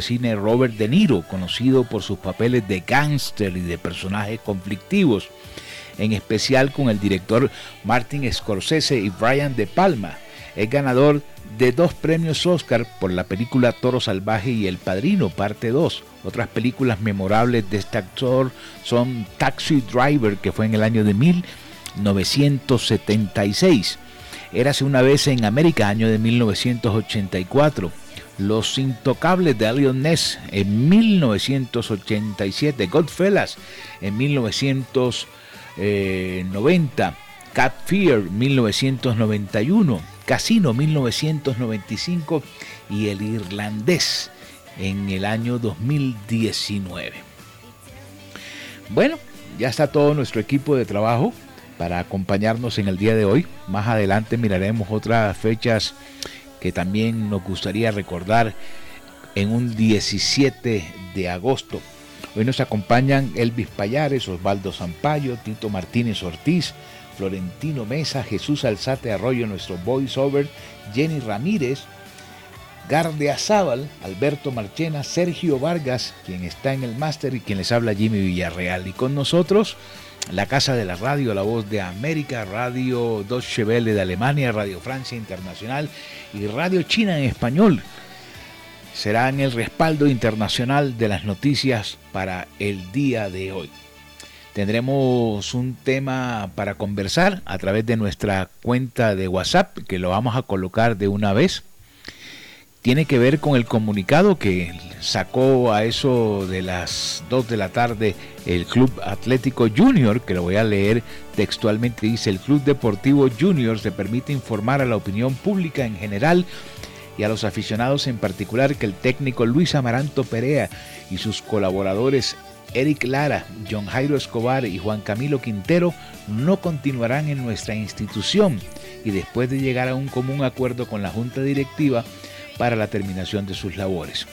cine Robert De Niro, conocido por sus papeles de gángster y de personajes conflictivos, en especial con el director Martin Scorsese y Brian De Palma. Es ganador de dos premios Oscar por la película Toro Salvaje y El Padrino, parte 2. Otras películas memorables de este actor son Taxi Driver, que fue en el año de 1976. Érase una vez en América, año de 1984. Los Intocables de Elliot Ness en 1987, Godfellas en 1990, Cat Fear 1991, Casino 1995 y El Irlandés en el año 2019. Bueno, ya está todo nuestro equipo de trabajo para acompañarnos en el día de hoy. Más adelante miraremos otras fechas que también nos gustaría recordar en un 17 de agosto. Hoy nos acompañan Elvis Payares, Osvaldo Zampayo, Tito Martínez Ortiz, Florentino Mesa, Jesús Alzate Arroyo, nuestro voiceover, Jenny Ramírez, Garde Azábal, Alberto Marchena, Sergio Vargas, quien está en el máster y quien les habla Jimmy Villarreal. Y con nosotros la Casa de la Radio, La Voz de América, Radio Deutsche Welle de Alemania, Radio Francia Internacional y Radio China en español. Serán el respaldo internacional de las noticias para el día de hoy. Tendremos un tema para conversar a través de nuestra cuenta de WhatsApp que lo vamos a colocar de una vez tiene que ver con el comunicado que sacó a eso de las 2 de la tarde el Club Atlético Junior, que lo voy a leer textualmente, dice, el Club Deportivo Junior se permite informar a la opinión pública en general y a los aficionados en particular que el técnico Luis Amaranto Perea y sus colaboradores Eric Lara, John Jairo Escobar y Juan Camilo Quintero no continuarán en nuestra institución. Y después de llegar a un común acuerdo con la Junta Directiva, para la terminación de sus labores.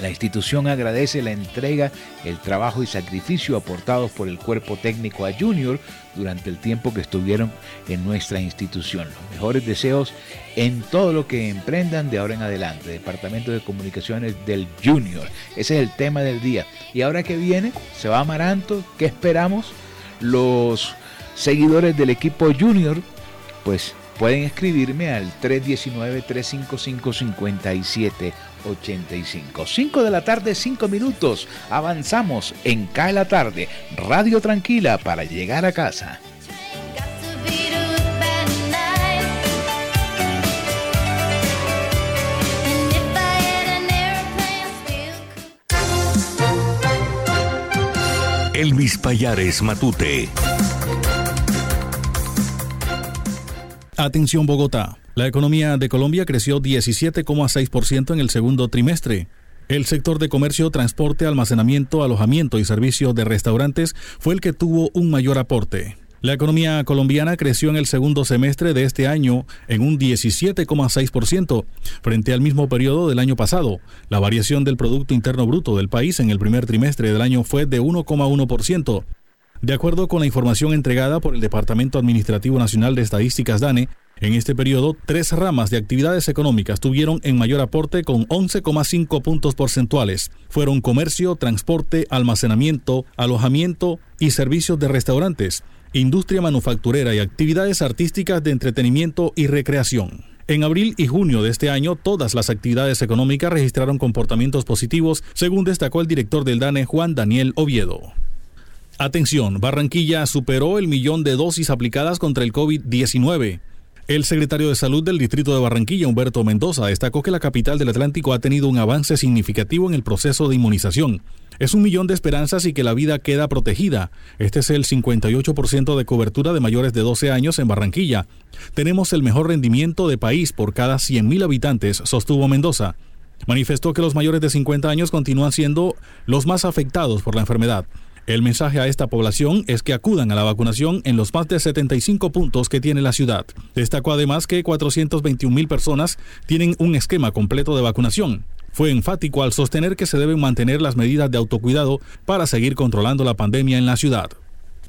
La institución agradece la entrega, el trabajo y sacrificio aportados por el cuerpo técnico a Junior durante el tiempo que estuvieron en nuestra institución. Los mejores deseos en todo lo que emprendan de ahora en adelante. Departamento de Comunicaciones del Junior. Ese es el tema del día. Y ahora que viene, se va Amaranto. ¿Qué esperamos? Los seguidores del equipo Junior, pues Pueden escribirme al 319-355-5785. 5 de la tarde, 5 minutos. Avanzamos en Cae la tarde. Radio Tranquila para llegar a casa. Elvis Payares Matute. Atención Bogotá. La economía de Colombia creció 17,6% en el segundo trimestre. El sector de comercio, transporte, almacenamiento, alojamiento y servicios de restaurantes fue el que tuvo un mayor aporte. La economía colombiana creció en el segundo semestre de este año en un 17,6% frente al mismo periodo del año pasado. La variación del Producto Interno Bruto del país en el primer trimestre del año fue de 1,1%. De acuerdo con la información entregada por el Departamento Administrativo Nacional de Estadísticas DANE, en este periodo, tres ramas de actividades económicas tuvieron en mayor aporte con 11,5 puntos porcentuales. Fueron comercio, transporte, almacenamiento, alojamiento y servicios de restaurantes, industria manufacturera y actividades artísticas de entretenimiento y recreación. En abril y junio de este año, todas las actividades económicas registraron comportamientos positivos, según destacó el director del DANE, Juan Daniel Oviedo. Atención, Barranquilla superó el millón de dosis aplicadas contra el COVID-19. El secretario de Salud del Distrito de Barranquilla, Humberto Mendoza, destacó que la capital del Atlántico ha tenido un avance significativo en el proceso de inmunización. Es un millón de esperanzas y que la vida queda protegida. Este es el 58% de cobertura de mayores de 12 años en Barranquilla. Tenemos el mejor rendimiento de país por cada 100.000 habitantes, sostuvo Mendoza. Manifestó que los mayores de 50 años continúan siendo los más afectados por la enfermedad. El mensaje a esta población es que acudan a la vacunación en los más de 75 puntos que tiene la ciudad. Destacó además que 421 mil personas tienen un esquema completo de vacunación. Fue enfático al sostener que se deben mantener las medidas de autocuidado para seguir controlando la pandemia en la ciudad.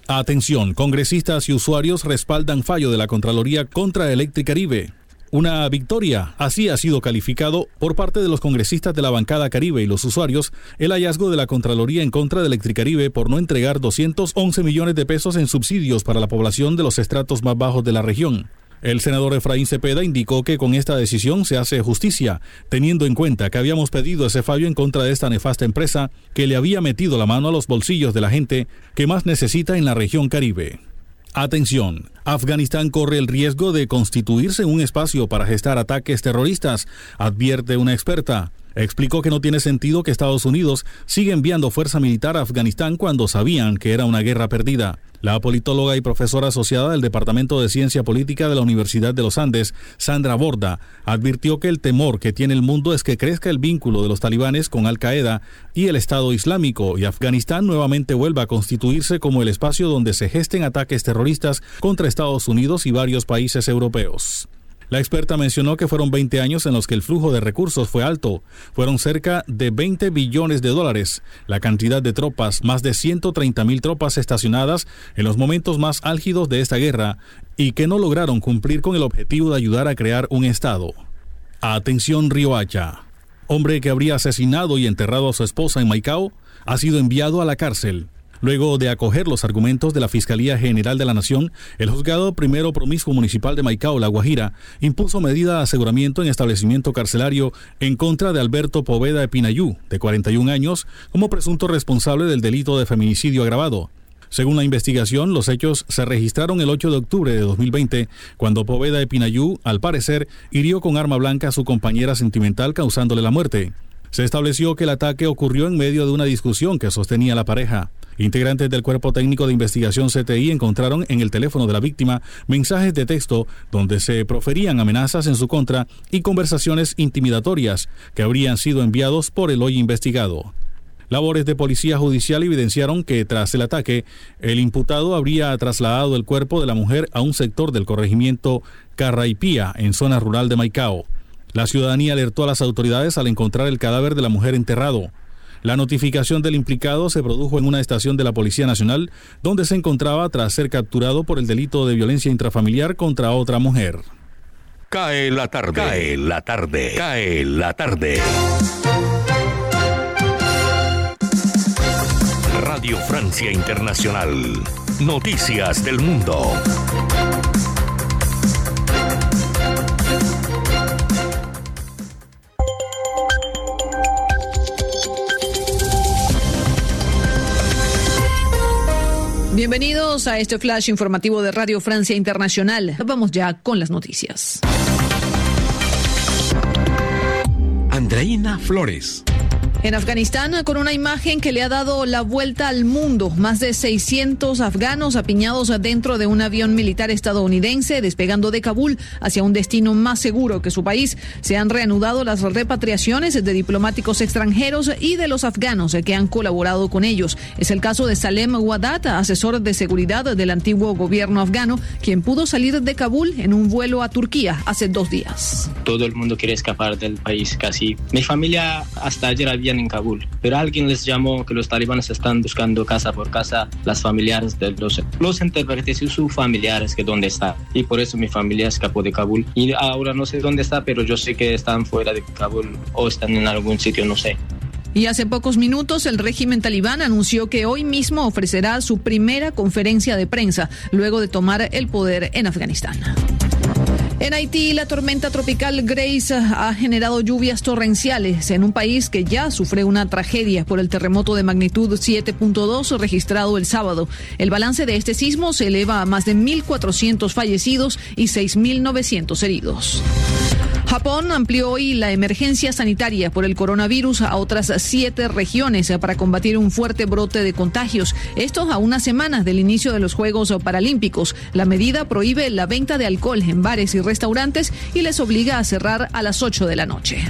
Atención, congresistas y usuarios respaldan fallo de la Contraloría contra Electricaribe. Una victoria, así ha sido calificado por parte de los congresistas de la bancada Caribe y los usuarios el hallazgo de la Contraloría en contra de Electricaribe por no entregar 211 millones de pesos en subsidios para la población de los estratos más bajos de la región. El senador Efraín Cepeda indicó que con esta decisión se hace justicia, teniendo en cuenta que habíamos pedido ese fallo en contra de esta nefasta empresa que le había metido la mano a los bolsillos de la gente que más necesita en la región Caribe. Atención, Afganistán corre el riesgo de constituirse un espacio para gestar ataques terroristas, advierte una experta. Explicó que no tiene sentido que Estados Unidos siga enviando fuerza militar a Afganistán cuando sabían que era una guerra perdida. La politóloga y profesora asociada del Departamento de Ciencia Política de la Universidad de los Andes, Sandra Borda, advirtió que el temor que tiene el mundo es que crezca el vínculo de los talibanes con Al Qaeda y el Estado Islámico y Afganistán nuevamente vuelva a constituirse como el espacio donde se gesten ataques terroristas contra Estados Unidos y varios países europeos. La experta mencionó que fueron 20 años en los que el flujo de recursos fue alto. Fueron cerca de 20 billones de dólares. La cantidad de tropas, más de 130 mil tropas estacionadas en los momentos más álgidos de esta guerra y que no lograron cumplir con el objetivo de ayudar a crear un Estado. Atención Riohacha. Hombre que habría asesinado y enterrado a su esposa en Maicao ha sido enviado a la cárcel. Luego de acoger los argumentos de la Fiscalía General de la Nación, el juzgado primero promiscuo municipal de Maicao, La Guajira, impuso medida de aseguramiento en establecimiento carcelario en contra de Alberto Poveda Epinayú, de 41 años, como presunto responsable del delito de feminicidio agravado. Según la investigación, los hechos se registraron el 8 de octubre de 2020, cuando Poveda Epinayú, al parecer, hirió con arma blanca a su compañera sentimental causándole la muerte. Se estableció que el ataque ocurrió en medio de una discusión que sostenía la pareja. Integrantes del Cuerpo Técnico de Investigación CTI encontraron en el teléfono de la víctima mensajes de texto donde se proferían amenazas en su contra y conversaciones intimidatorias que habrían sido enviados por el hoy investigado. Labores de policía judicial evidenciaron que tras el ataque, el imputado habría trasladado el cuerpo de la mujer a un sector del corregimiento Carraipía, en zona rural de Maicao. La ciudadanía alertó a las autoridades al encontrar el cadáver de la mujer enterrado. La notificación del implicado se produjo en una estación de la Policía Nacional, donde se encontraba tras ser capturado por el delito de violencia intrafamiliar contra otra mujer. Cae la tarde. Cae la tarde. Cae la tarde. Radio Francia Internacional. Noticias del Mundo. Bienvenidos a este flash informativo de Radio Francia Internacional. Vamos ya con las noticias. Andreina Flores. En Afganistán, con una imagen que le ha dado la vuelta al mundo, más de 600 afganos apiñados dentro de un avión militar estadounidense despegando de Kabul hacia un destino más seguro que su país. Se han reanudado las repatriaciones de diplomáticos extranjeros y de los afganos que han colaborado con ellos. Es el caso de Salem Wadat, asesor de seguridad del antiguo gobierno afgano, quien pudo salir de Kabul en un vuelo a Turquía hace dos días. Todo el mundo quiere escapar del país casi. Mi familia hasta ayer había en Kabul. Pero alguien les llamó que los talibanes están buscando casa por casa las familiares de los, los intérpretes y sus familiares que dónde está. Y por eso mi familia escapó de Kabul. Y ahora no sé dónde está, pero yo sé que están fuera de Kabul o están en algún sitio, no sé. Y hace pocos minutos el régimen talibán anunció que hoy mismo ofrecerá su primera conferencia de prensa luego de tomar el poder en Afganistán. En Haití, la tormenta tropical Grace ha generado lluvias torrenciales en un país que ya sufre una tragedia por el terremoto de magnitud 7.2 registrado el sábado. El balance de este sismo se eleva a más de 1.400 fallecidos y 6.900 heridos. Japón amplió hoy la emergencia sanitaria por el coronavirus a otras siete regiones para combatir un fuerte brote de contagios. Esto a unas semanas del inicio de los Juegos Paralímpicos. La medida prohíbe la venta de alcohol en bares y restaurantes y les obliga a cerrar a las 8 de la noche.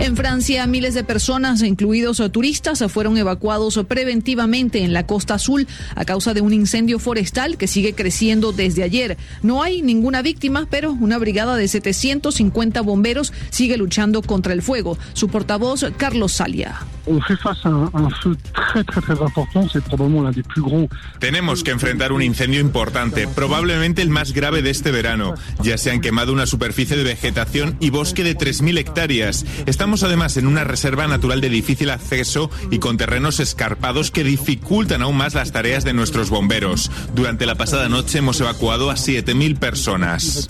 En Francia, miles de personas, incluidos turistas, fueron evacuados preventivamente en la Costa Azul a causa de un incendio forestal que sigue creciendo desde ayer. No hay ninguna víctima, pero una brigada de 750 bomberos sigue luchando contra el fuego. Su portavoz, Carlos Salia. Tenemos que enfrentar un incendio importante, probablemente el más grave de este verano. Ya se han quemado una superficie de vegetación y bosque de 3.000 hectáreas. Estamos además en una reserva natural de difícil acceso y con terrenos escarpados que dificultan aún más las tareas de nuestros bomberos. Durante la pasada noche hemos evacuado a 7.000 personas.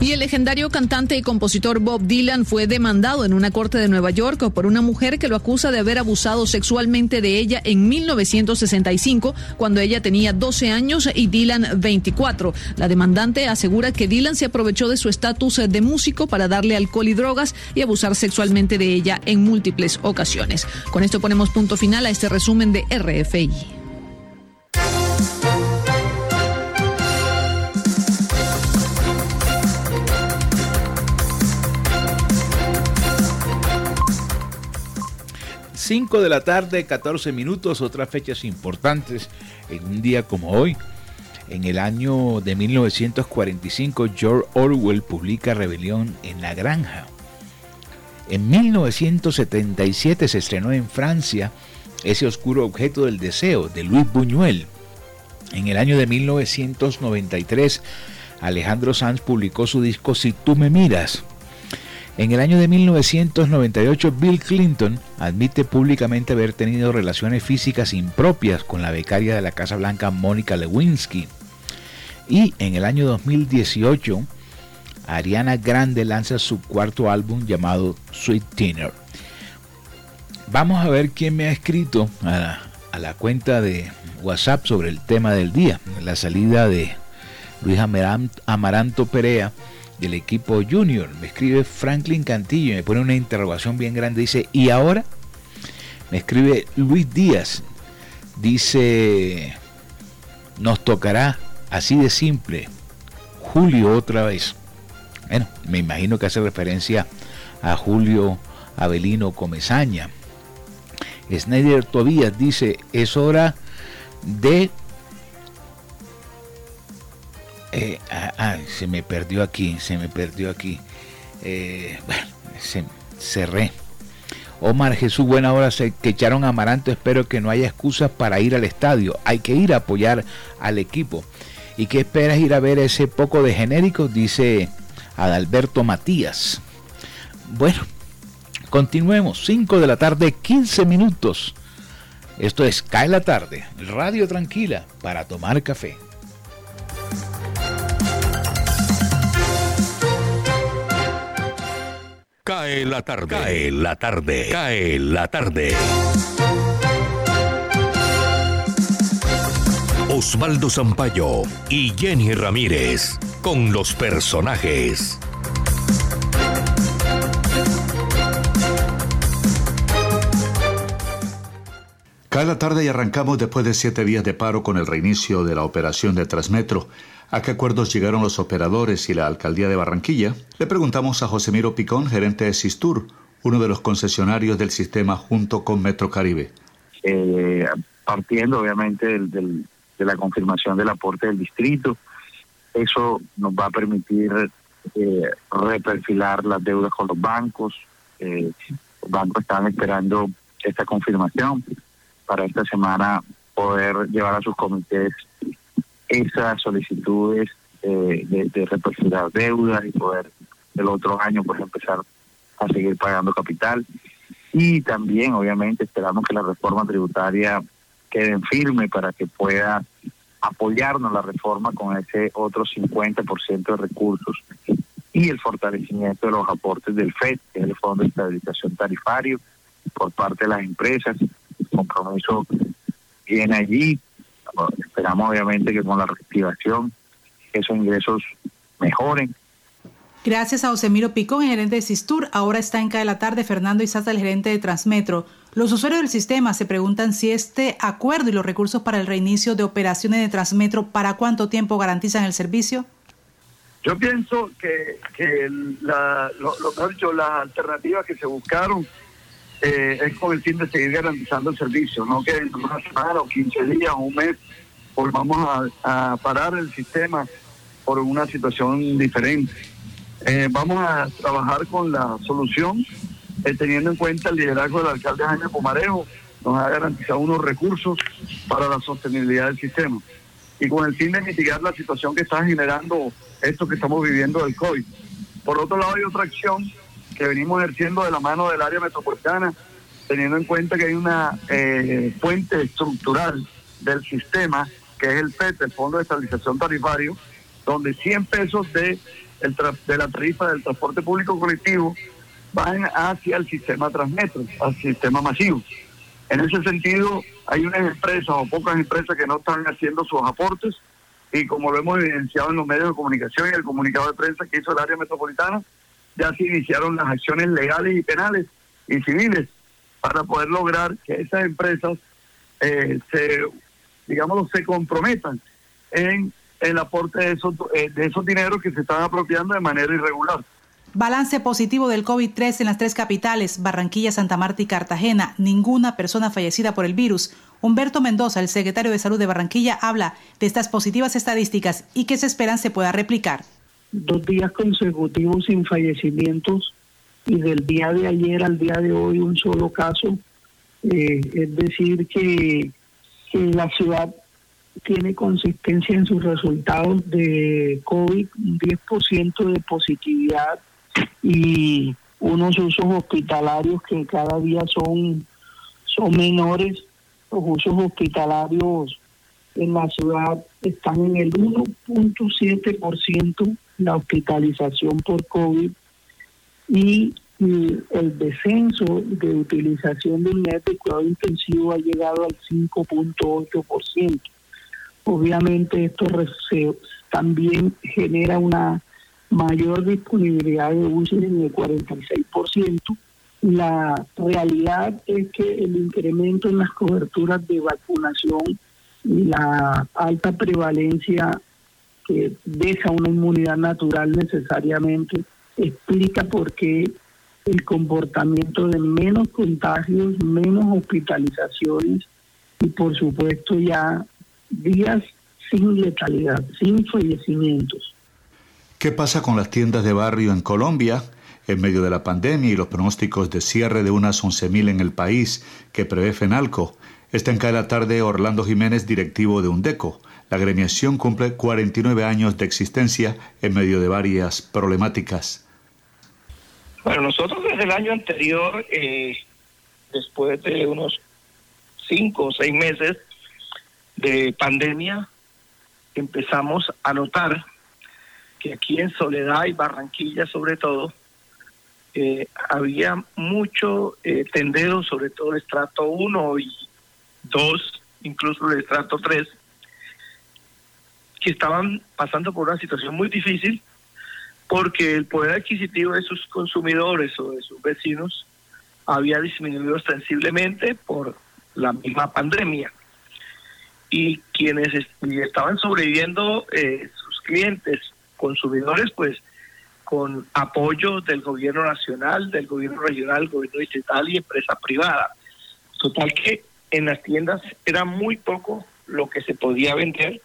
Y el legendario cantante y compositor Bob Dylan fue demandado en una corte de Nueva York por una mujer que lo acusa de haber abusado sexualmente de ella en 1965, cuando ella tenía 12 años y Dylan 24. La demandante asegura que Dylan se aprovechó de su estatus de músico para darle alcohol y drogas y abusar sexualmente de ella en múltiples ocasiones. Con esto ponemos punto final a este resumen de RFI. 5 de la tarde, 14 minutos, otras fechas importantes en un día como hoy. En el año de 1945, George Orwell publica Rebelión en la Granja. En 1977 se estrenó en Francia Ese oscuro objeto del deseo de Luis Buñuel. En el año de 1993, Alejandro Sanz publicó su disco Si tú me miras. En el año de 1998, Bill Clinton admite públicamente haber tenido relaciones físicas impropias con la becaria de la Casa Blanca, Mónica Lewinsky. Y en el año 2018, Ariana Grande lanza su cuarto álbum llamado Sweet Teener. Vamos a ver quién me ha escrito a la, a la cuenta de WhatsApp sobre el tema del día, la salida de Luis Amaranto Perea del equipo junior. Me escribe Franklin Cantillo y me pone una interrogación bien grande. Dice, ¿y ahora? Me escribe Luis Díaz. Dice, nos tocará así de simple. Julio otra vez. Bueno, me imagino que hace referencia a Julio Avelino Comezaña. Snyder Tobías dice, es hora de eh, ah, se me perdió aquí, se me perdió aquí. Eh, bueno, se, cerré. Omar Jesús, buena hora, se que echaron Amaranto. Espero que no haya excusas para ir al estadio. Hay que ir a apoyar al equipo. ¿Y qué esperas ir a ver ese poco de genérico? Dice Adalberto Matías. Bueno, continuemos. 5 de la tarde, 15 minutos. Esto es Cae la tarde, radio tranquila para tomar café. Cae la tarde. Cae la tarde. Cae la tarde. Osvaldo Zampayo y Jenny Ramírez con los personajes. Cae la tarde y arrancamos después de siete días de paro con el reinicio de la operación de Transmetro. ¿A qué acuerdos llegaron los operadores y la alcaldía de Barranquilla? Le preguntamos a José Miro Picón, gerente de Sistur, uno de los concesionarios del sistema junto con Metro Caribe. Eh, partiendo obviamente de la confirmación del aporte del distrito, eso nos va a permitir eh, reperfilar las deudas con los bancos. Eh, los bancos están esperando esta confirmación para esta semana poder llevar a sus comités esas solicitudes eh, de, de deudas y poder el otro año pues empezar a seguir pagando capital. Y también, obviamente, esperamos que la reforma tributaria quede en firme para que pueda apoyarnos la reforma con ese otro 50% de recursos y el fortalecimiento de los aportes del FED, que es el Fondo de Estabilización Tarifario, por parte de las empresas. El compromiso viene allí esperamos obviamente que con la reactivación esos ingresos mejoren. Gracias a Osemiro Picón, gerente de Sistur. Ahora está en CAE la tarde Fernando Izaza, el gerente de Transmetro. Los usuarios del sistema se preguntan si este acuerdo y los recursos para el reinicio de operaciones de Transmetro, ¿para cuánto tiempo garantizan el servicio? Yo pienso que, que la, lo, lo, dicho, las alternativas que se buscaron eh, es con el fin de seguir garantizando el servicio, no que en una semana o 15 días o un mes volvamos a, parar el sistema por una situación diferente. Eh, vamos a trabajar con la solución eh, teniendo en cuenta el liderazgo del alcalde Jaime Pomarejo, nos ha garantizado unos recursos para la sostenibilidad del sistema. Y con el fin de mitigar la situación que está generando esto que estamos viviendo del COVID. Por otro lado, hay otra acción que venimos ejerciendo de la mano del área metropolitana, teniendo en cuenta que hay una eh, fuente estructural del sistema, que es el PET, el Fondo de Estabilización Tarifario, donde 100 pesos de, el de la tarifa del transporte público colectivo van hacia el sistema Transmetro, al sistema masivo. En ese sentido, hay unas empresas o pocas empresas que no están haciendo sus aportes y como lo hemos evidenciado en los medios de comunicación y el comunicado de prensa que hizo el área metropolitana, ya se iniciaron las acciones legales y penales y civiles para poder lograr que esas empresas eh, se, digamos, se comprometan en el aporte de esos, eh, de esos dineros que se están apropiando de manera irregular. Balance positivo del COVID-3 en las tres capitales, Barranquilla, Santa Marta y Cartagena. Ninguna persona fallecida por el virus. Humberto Mendoza, el secretario de Salud de Barranquilla, habla de estas positivas estadísticas y que se esperan se pueda replicar. Dos días consecutivos sin fallecimientos y del día de ayer al día de hoy un solo caso. Eh, es decir, que, que la ciudad tiene consistencia en sus resultados de COVID, un 10% de positividad y unos usos hospitalarios que cada día son, son menores. Los usos hospitalarios en la ciudad están en el 1.7% la hospitalización por COVID y, el descenso de utilización de unidades de cuidado intensivo ha llegado al 5.8%. Obviamente esto también genera una mayor disponibilidad de UCI en el 46%. La realidad es que el incremento en las coberturas de vacunación y la alta prevalencia que deja una inmunidad natural necesariamente explica por qué el comportamiento de menos contagios, menos hospitalizaciones y por supuesto ya días sin letalidad, sin fallecimientos. ¿Qué pasa con las tiendas de barrio en Colombia? En medio de la pandemia y los pronósticos de cierre de unas 11.000 en el país que prevé FENALCO, está en cada tarde Orlando Jiménez, directivo de UNDECO. La gremiación cumple 49 años de existencia en medio de varias problemáticas. Bueno, nosotros desde el año anterior, eh, después de unos cinco o seis meses de pandemia, empezamos a notar aquí en Soledad y Barranquilla sobre todo, eh, había mucho eh, tendero, sobre todo el estrato 1 y 2, incluso el estrato 3, que estaban pasando por una situación muy difícil porque el poder adquisitivo de sus consumidores o de sus vecinos había disminuido ostensiblemente por la misma pandemia. Y quienes estaban sobreviviendo, eh, sus clientes consumidores, pues con apoyo del gobierno nacional, del gobierno regional, gobierno distrital y empresa privada. Total que en las tiendas era muy poco lo que se podía vender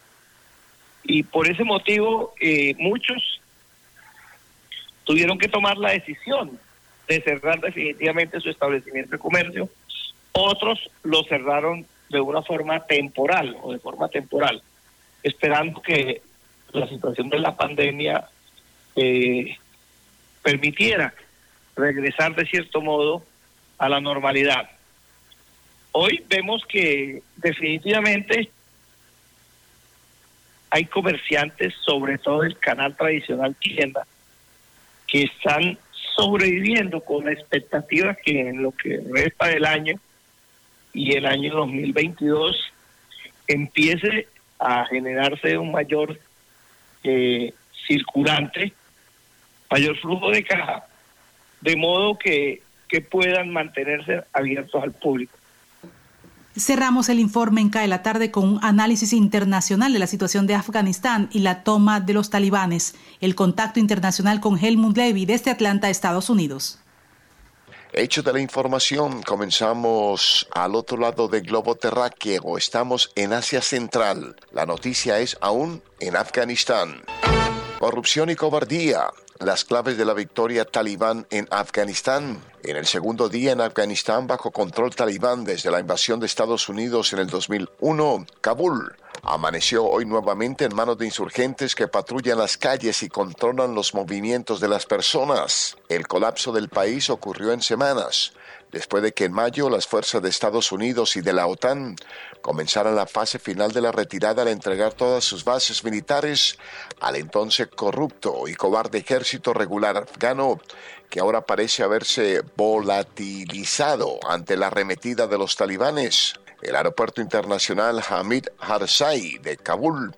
y por ese motivo eh, muchos tuvieron que tomar la decisión de cerrar definitivamente su establecimiento de comercio. Otros lo cerraron de una forma temporal o de forma temporal, esperando que la situación de la pandemia eh, permitiera regresar de cierto modo a la normalidad. Hoy vemos que definitivamente hay comerciantes, sobre todo el canal tradicional tienda, que están sobreviviendo con la expectativa que en lo que resta del año y el año 2022 empiece a generarse un mayor eh, circulante, mayor flujo de caja, de modo que, que puedan mantenerse abiertos al público. Cerramos el informe en CAE la tarde con un análisis internacional de la situación de Afganistán y la toma de los talibanes. El contacto internacional con Helmut Levy desde Atlanta, Estados Unidos. Hecho de la información, comenzamos al otro lado del globo terráqueo. Estamos en Asia Central. La noticia es aún en Afganistán. Corrupción y cobardía las claves de la victoria talibán en Afganistán. En el segundo día en Afganistán bajo control talibán desde la invasión de Estados Unidos en el 2001, Kabul amaneció hoy nuevamente en manos de insurgentes que patrullan las calles y controlan los movimientos de las personas. El colapso del país ocurrió en semanas después de que en mayo las fuerzas de Estados Unidos y de la OTAN comenzaran la fase final de la retirada al entregar todas sus bases militares al entonces corrupto y cobarde ejército regular afgano que ahora parece haberse volatilizado ante la arremetida de los talibanes. El aeropuerto internacional Hamid Harsai de Kabul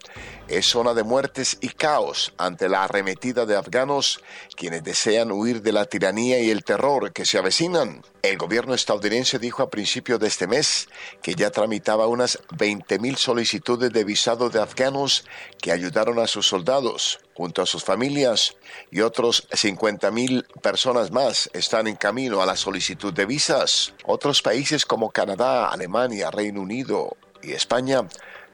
es zona de muertes y caos ante la arremetida de afganos quienes desean huir de la tiranía y el terror que se avecinan. El gobierno estadounidense dijo a principios de este mes que ya tramitaba unas 20.000 solicitudes de visado de afganos que ayudaron a sus soldados junto a sus familias y otros 50.000 personas más están en camino a la solicitud de visas. Otros países como Canadá, Alemania, Reino Unido y España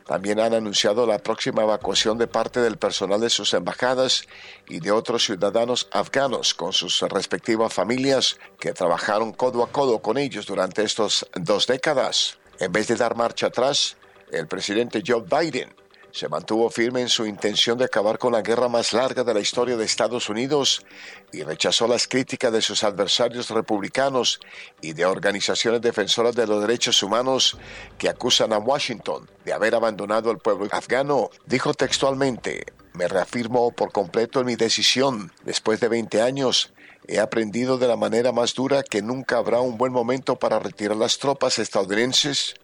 también han anunciado la próxima evacuación de parte del personal de sus embajadas y de otros ciudadanos afganos con sus respectivas familias que trabajaron codo a codo con ellos durante estas dos décadas. En vez de dar marcha atrás, el presidente Joe Biden se mantuvo firme en su intención de acabar con la guerra más larga de la historia de Estados Unidos y rechazó las críticas de sus adversarios republicanos y de organizaciones defensoras de los derechos humanos que acusan a Washington de haber abandonado al pueblo afgano. Dijo textualmente, me reafirmo por completo en mi decisión. Después de 20 años, he aprendido de la manera más dura que nunca habrá un buen momento para retirar las tropas estadounidenses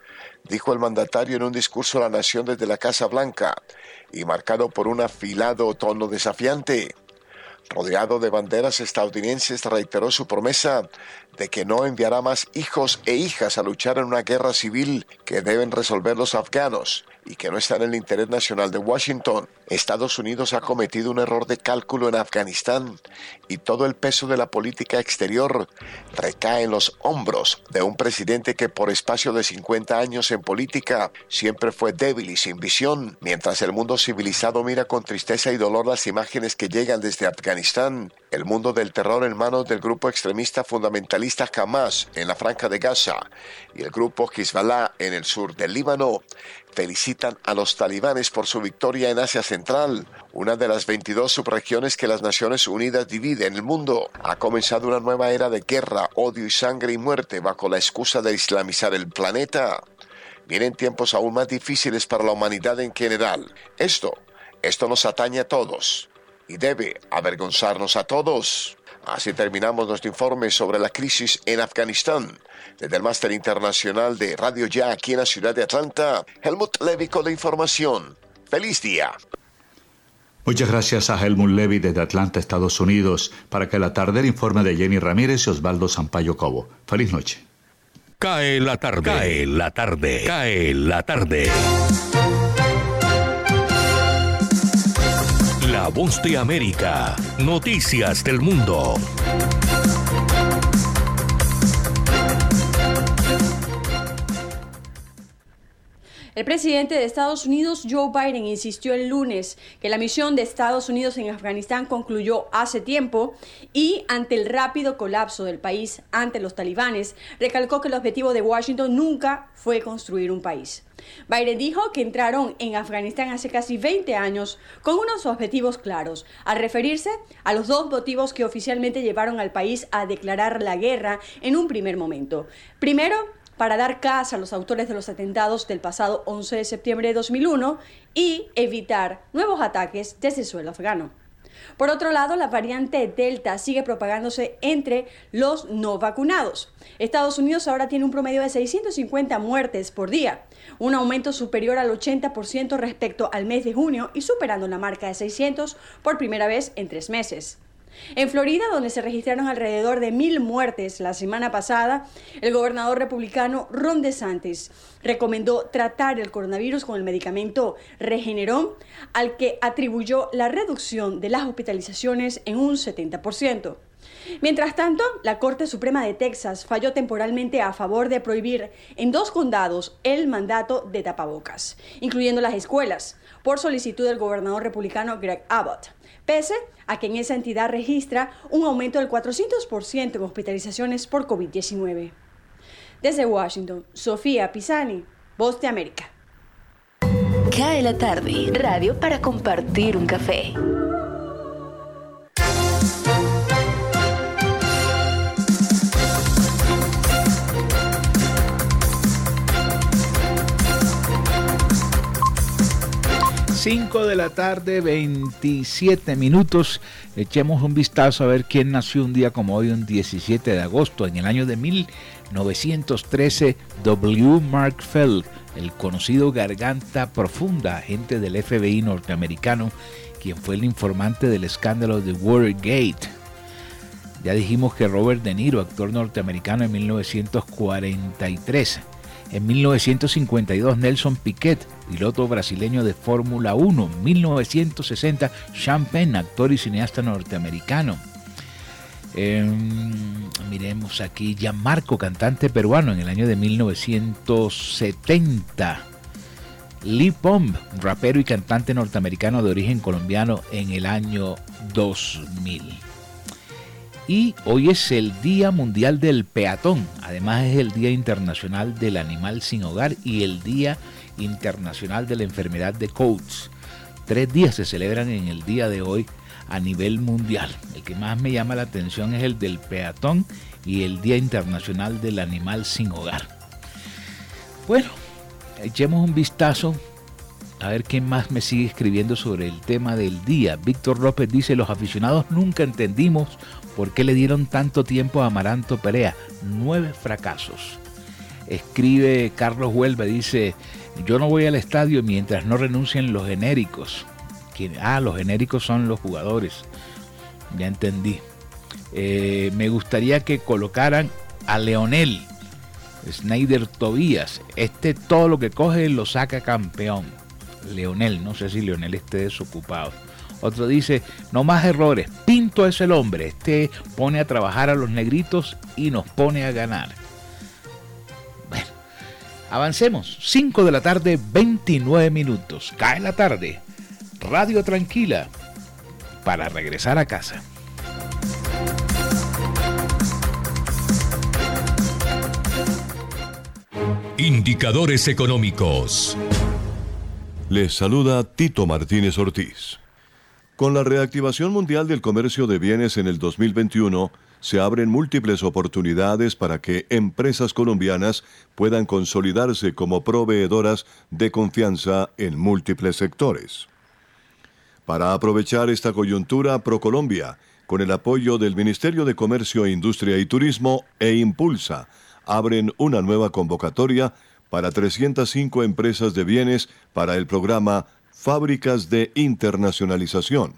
dijo el mandatario en un discurso a la nación desde la Casa Blanca, y marcado por un afilado tono desafiante. Rodeado de banderas estadounidenses, reiteró su promesa de que no enviará más hijos e hijas a luchar en una guerra civil que deben resolver los afganos y que no está en el interés nacional de Washington. Estados Unidos ha cometido un error de cálculo en Afganistán y todo el peso de la política exterior recae en los hombros de un presidente que por espacio de 50 años en política siempre fue débil y sin visión, mientras el mundo civilizado mira con tristeza y dolor las imágenes que llegan desde Afganistán, el mundo del terror en manos del grupo extremista fundamentalista Hamas en la franja de Gaza y el grupo Hezbollah en el sur del Líbano felicitan a los talibanes por su victoria en Asia Central, una de las 22 subregiones que las Naciones Unidas dividen en el mundo. Ha comenzado una nueva era de guerra, odio y sangre y muerte bajo la excusa de islamizar el planeta. Vienen tiempos aún más difíciles para la humanidad en general. Esto, esto nos atañe a todos y debe avergonzarnos a todos. Así terminamos nuestro informe sobre la crisis en Afganistán. Desde el Máster Internacional de Radio Ya aquí en la ciudad de Atlanta, Helmut Levy con la información. ¡Feliz día! Muchas gracias a Helmut Levy desde Atlanta, Estados Unidos, para que la tarde el informe de Jenny Ramírez y Osvaldo Sampaio Cobo. Feliz noche. Cae la tarde. Cae la tarde. Cae la tarde. La voz de América. Noticias del mundo. El presidente de Estados Unidos, Joe Biden, insistió el lunes que la misión de Estados Unidos en Afganistán concluyó hace tiempo y ante el rápido colapso del país ante los talibanes, recalcó que el objetivo de Washington nunca fue construir un país. Biden dijo que entraron en Afganistán hace casi 20 años con unos objetivos claros, al referirse a los dos motivos que oficialmente llevaron al país a declarar la guerra en un primer momento. Primero, para dar caza a los autores de los atentados del pasado 11 de septiembre de 2001 y evitar nuevos ataques desde el suelo afgano. Por otro lado, la variante Delta sigue propagándose entre los no vacunados. Estados Unidos ahora tiene un promedio de 650 muertes por día, un aumento superior al 80% respecto al mes de junio y superando la marca de 600 por primera vez en tres meses. En Florida, donde se registraron alrededor de mil muertes la semana pasada, el gobernador republicano Ron DeSantis recomendó tratar el coronavirus con el medicamento Regeneron, al que atribuyó la reducción de las hospitalizaciones en un 70%. Mientras tanto, la Corte Suprema de Texas falló temporalmente a favor de prohibir en dos condados el mandato de tapabocas, incluyendo las escuelas, por solicitud del gobernador republicano Greg Abbott, pese a que en esa entidad registra un aumento del 400% en hospitalizaciones por COVID-19. Desde Washington, Sofía Pisani, Voz de América. Cae la tarde, radio para compartir un café. 5 de la tarde, 27 minutos. Echemos un vistazo a ver quién nació un día como hoy, un 17 de agosto, en el año de 1913, W. Mark Feld, el conocido Garganta Profunda, agente del FBI norteamericano, quien fue el informante del escándalo de Watergate. Ya dijimos que Robert De Niro, actor norteamericano en 1943. En 1952, Nelson Piquet, piloto brasileño de Fórmula 1. 1960, Champagne, actor y cineasta norteamericano. Em, miremos aquí, Gianmarco, cantante peruano en el año de 1970. Lee Pomb, rapero y cantante norteamericano de origen colombiano en el año 2000 y hoy es el Día Mundial del Peatón. Además es el Día Internacional del Animal sin Hogar y el Día Internacional de la Enfermedad de Coates. Tres días se celebran en el día de hoy a nivel mundial. El que más me llama la atención es el del peatón y el Día Internacional del Animal sin Hogar. Bueno, echemos un vistazo a ver quién más me sigue escribiendo sobre el tema del día. Víctor López dice, los aficionados nunca entendimos ¿Por qué le dieron tanto tiempo a Amaranto Perea? Nueve fracasos. Escribe Carlos Huelva, dice, yo no voy al estadio mientras no renuncien los genéricos. Ah, los genéricos son los jugadores. Ya entendí. Eh, me gustaría que colocaran a Leonel, Snyder Tobías. Este todo lo que coge lo saca campeón. Leonel, no sé si Leonel esté desocupado. Otro dice, no más errores, Es el hombre, este pone a trabajar a los negritos y nos pone a ganar. Bueno, avancemos, 5 de la tarde, 29 minutos, cae la tarde, radio tranquila, para regresar a casa. Indicadores económicos. Les saluda Tito Martínez Ortiz. Con la reactivación mundial del comercio de bienes en el 2021, se abren múltiples oportunidades para que empresas colombianas puedan consolidarse como proveedoras de confianza en múltiples sectores. Para aprovechar esta coyuntura, ProColombia, con el apoyo del Ministerio de Comercio, Industria y Turismo e Impulsa, abren una nueva convocatoria para 305 empresas de bienes para el programa Fábricas de Internacionalización,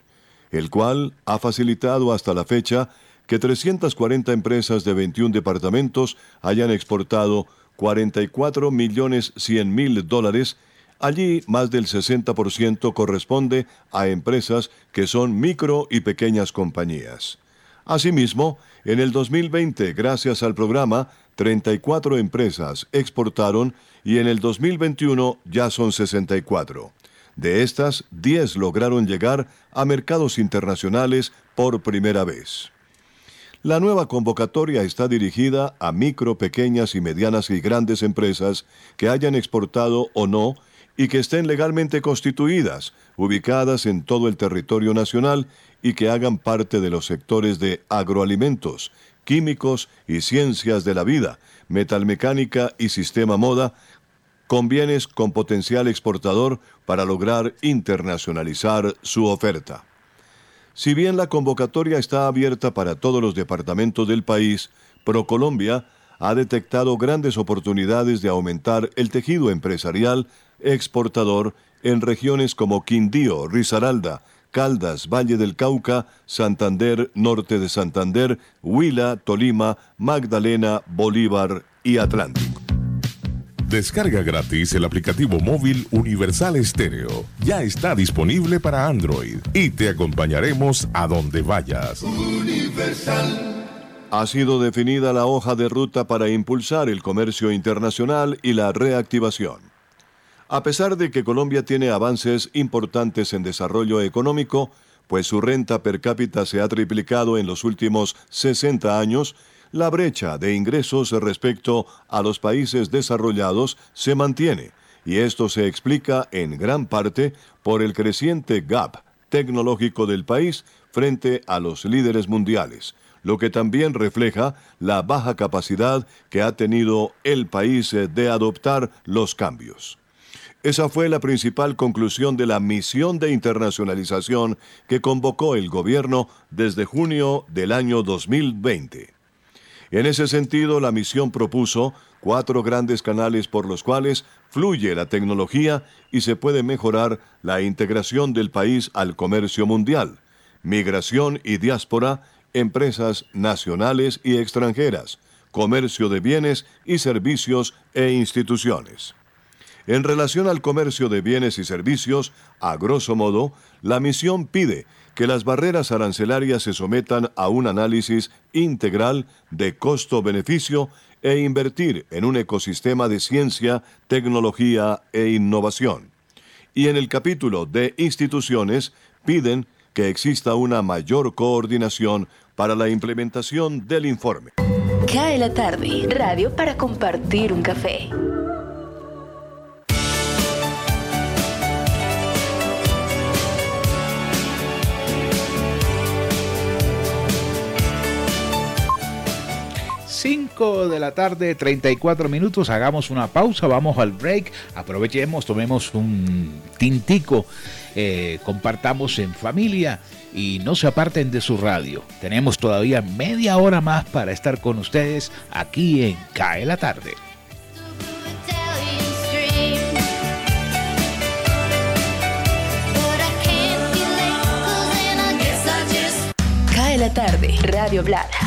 el cual ha facilitado hasta la fecha que 340 empresas de 21 departamentos hayan exportado 44 millones 100 mil dólares. Allí más del 60% corresponde a empresas que son micro y pequeñas compañías. Asimismo, en el 2020, gracias al programa, 34 empresas exportaron y en el 2021 ya son 64. De estas, 10 lograron llegar a mercados internacionales por primera vez. La nueva convocatoria está dirigida a micro, pequeñas y medianas y grandes empresas que hayan exportado o no y que estén legalmente constituidas, ubicadas en todo el territorio nacional y que hagan parte de los sectores de agroalimentos, químicos y ciencias de la vida, metalmecánica y sistema moda, con bienes con potencial exportador para lograr internacionalizar su oferta. Si bien la convocatoria está abierta para todos los departamentos del país, ProColombia ha detectado grandes oportunidades de aumentar el tejido empresarial exportador en regiones como Quindío, Risaralda, Caldas, Valle del Cauca, Santander, Norte de Santander, Huila, Tolima, Magdalena, Bolívar y Atlántico. Descarga gratis el aplicativo móvil Universal Estéreo. Ya está disponible para Android y te acompañaremos a donde vayas. Universal. Ha sido definida la hoja de ruta para impulsar el comercio internacional y la reactivación. A pesar de que Colombia tiene avances importantes en desarrollo económico, pues su renta per cápita se ha triplicado en los últimos 60 años, la brecha de ingresos respecto a los países desarrollados se mantiene, y esto se explica en gran parte por el creciente gap tecnológico del país frente a los líderes mundiales, lo que también refleja la baja capacidad que ha tenido el país de adoptar los cambios. Esa fue la principal conclusión de la misión de internacionalización que convocó el gobierno desde junio del año 2020. En ese sentido, la misión propuso cuatro grandes canales por los cuales fluye la tecnología y se puede mejorar la integración del país al comercio mundial, migración y diáspora, empresas nacionales y extranjeras, comercio de bienes y servicios e instituciones. En relación al comercio de bienes y servicios, a grosso modo, la misión pide que las barreras arancelarias se sometan a un análisis integral de costo-beneficio e invertir en un ecosistema de ciencia, tecnología e innovación. Y en el capítulo de instituciones piden que exista una mayor coordinación para la implementación del informe. Cae la tarde, radio para compartir un café. 5 de la tarde, 34 minutos. Hagamos una pausa, vamos al break. Aprovechemos, tomemos un tintico, eh, compartamos en familia y no se aparten de su radio. Tenemos todavía media hora más para estar con ustedes aquí en Cae la tarde. Cae la tarde, Radio Blada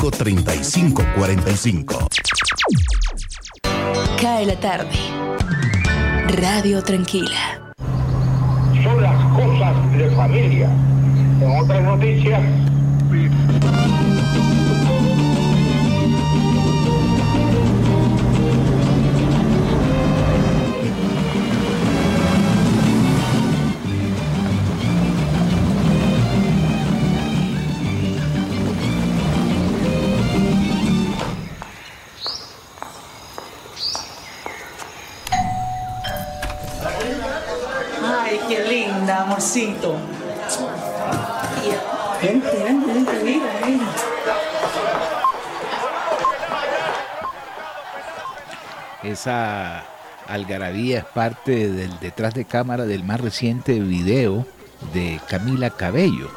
809-535-3545. Cae la tarde. Radio Tranquila. Son las cosas de familia. En otras noticias. Linda, amorcito. Vente, vente, vente, mira, mira. Esa algarabía es parte del detrás de cámara del más reciente video de Camila Cabello,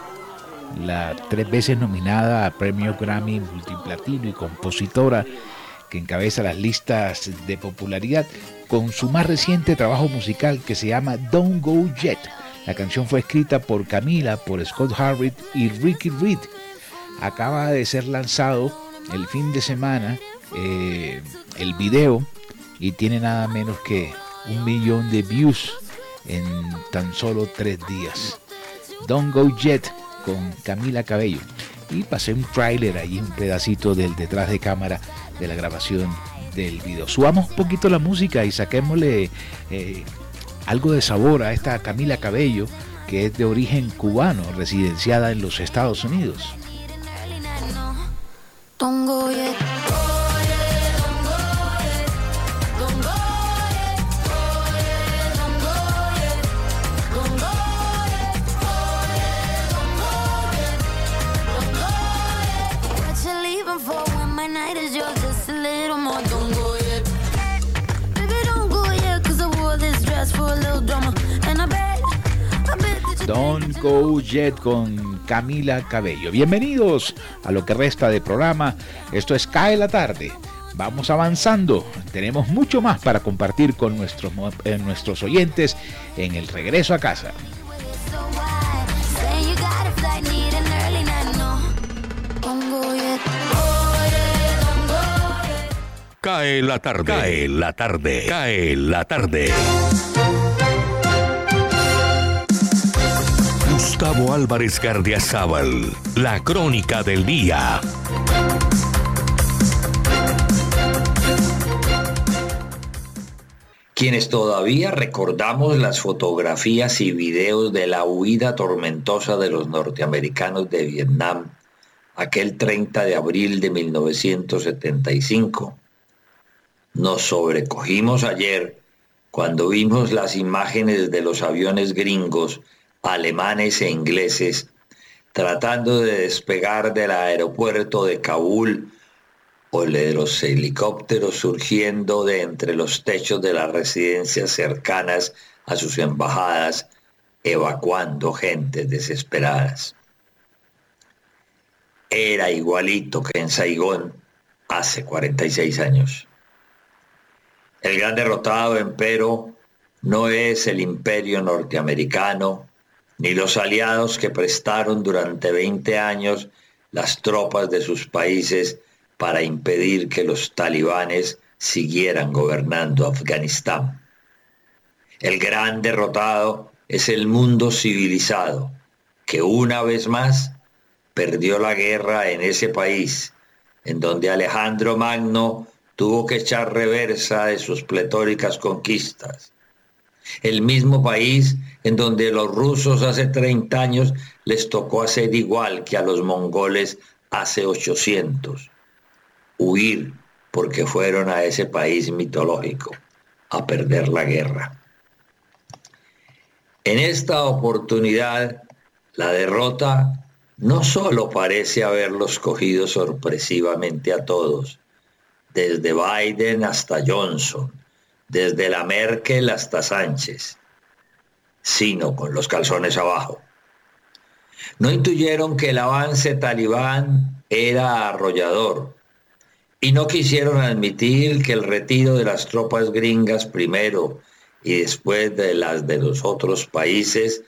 la tres veces nominada a premio Grammy multiplatino y compositora que encabeza las listas de popularidad con su más reciente trabajo musical que se llama Don't Go Yet. La canción fue escrita por Camila, por Scott Harritt y Ricky Reed. Acaba de ser lanzado el fin de semana eh, el video y tiene nada menos que un millón de views en tan solo tres días. Don't Go Yet con Camila Cabello. Y pasé un tráiler ahí, un pedacito del detrás de cámara de la grabación del video. Subamos un poquito la música y saquémosle eh, algo de sabor a esta Camila Cabello, que es de origen cubano, residenciada en los Estados Unidos. Yet con Camila Cabello. Bienvenidos a lo que resta de programa. Esto es Cae la tarde. Vamos avanzando. Tenemos mucho más para compartir con nuestros, eh, nuestros oyentes en el regreso a casa. Cae la tarde. Cae la tarde. Cae la tarde. Gustavo Álvarez Gardiazabal. La crónica del día. Quienes todavía recordamos las fotografías y videos de la huida tormentosa de los norteamericanos de Vietnam aquel 30 de abril de 1975. Nos sobrecogimos ayer cuando vimos las imágenes de los aviones gringos, alemanes e ingleses tratando de despegar del aeropuerto de Kabul o de los helicópteros surgiendo de entre los techos de las residencias cercanas a sus embajadas, evacuando gentes desesperadas. Era igualito que en Saigón hace 46 años. El gran derrotado, empero, no es el imperio norteamericano, ni los aliados que prestaron durante 20 años las tropas de sus países para impedir que los talibanes siguieran gobernando Afganistán. El gran derrotado es el mundo civilizado, que una vez más perdió la guerra en ese país, en donde Alejandro Magno tuvo que echar reversa de sus pletóricas conquistas. El mismo país en donde los rusos hace 30 años les tocó hacer igual que a los mongoles hace 800 huir porque fueron a ese país mitológico a perder la guerra. En esta oportunidad, la derrota no solo parece haberlos cogido sorpresivamente a todos, desde Biden hasta Johnson, desde la Merkel hasta Sánchez, sino con los calzones abajo. No intuyeron que el avance talibán era arrollador, y no quisieron admitir que el retiro de las tropas gringas primero y después de las de los otros países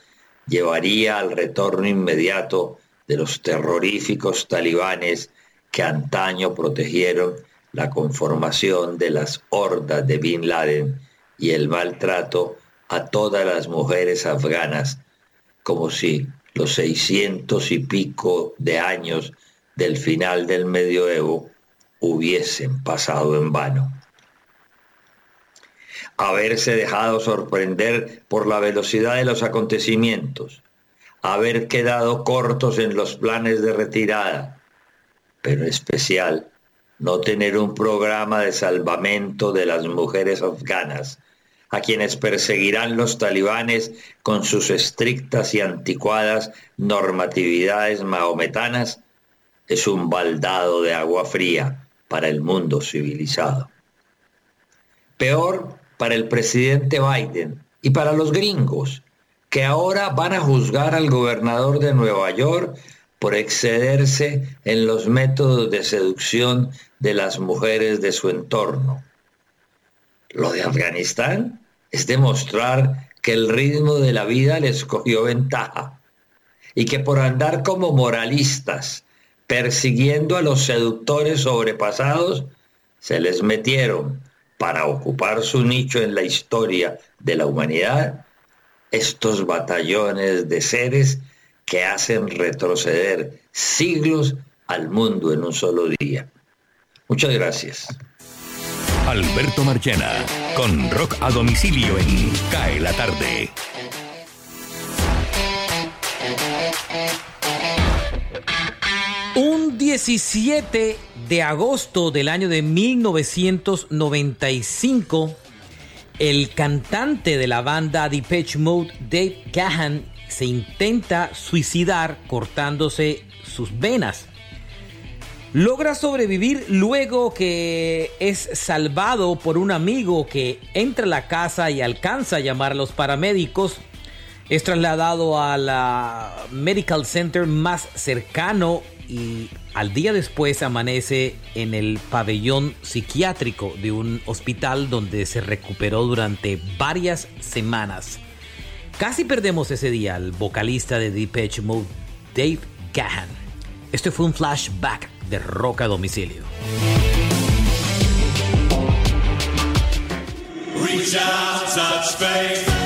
llevaría al retorno inmediato de los terroríficos talibanes que antaño protegieron la conformación de las hordas de Bin Laden y el maltrato a todas las mujeres afganas, como si los seiscientos y pico de años del final del medioevo hubiesen pasado en vano. Haberse dejado sorprender por la velocidad de los acontecimientos, haber quedado cortos en los planes de retirada, pero en especial no tener un programa de salvamento de las mujeres afganas, a quienes perseguirán los talibanes con sus estrictas y anticuadas normatividades mahometanas, es un baldado de agua fría para el mundo civilizado. Peor para el presidente Biden y para los gringos, que ahora van a juzgar al gobernador de Nueva York por excederse en los métodos de seducción de las mujeres de su entorno. Lo de Afganistán es demostrar que el ritmo de la vida les cogió ventaja y que por andar como moralistas persiguiendo a los seductores sobrepasados, se les metieron para ocupar su nicho en la historia de la humanidad estos batallones de seres que hacen retroceder siglos al mundo en un solo día. Muchas gracias. Alberto Marchena, con rock a domicilio en Cae la tarde. Un 17 de agosto del año de 1995, el cantante de la banda Depeche Mode, Dave Gahan, se intenta suicidar cortándose sus venas. Logra sobrevivir luego que es salvado por un amigo que entra a la casa y alcanza a llamar a los paramédicos. Es trasladado a la Medical Center más cercano y al día después amanece en el pabellón psiquiátrico de un hospital donde se recuperó durante varias semanas. Casi perdemos ese día al vocalista de Depeche Mode, Dave Gahan. Este fue un flashback de Roca Domicilio. Reach out, touch faith.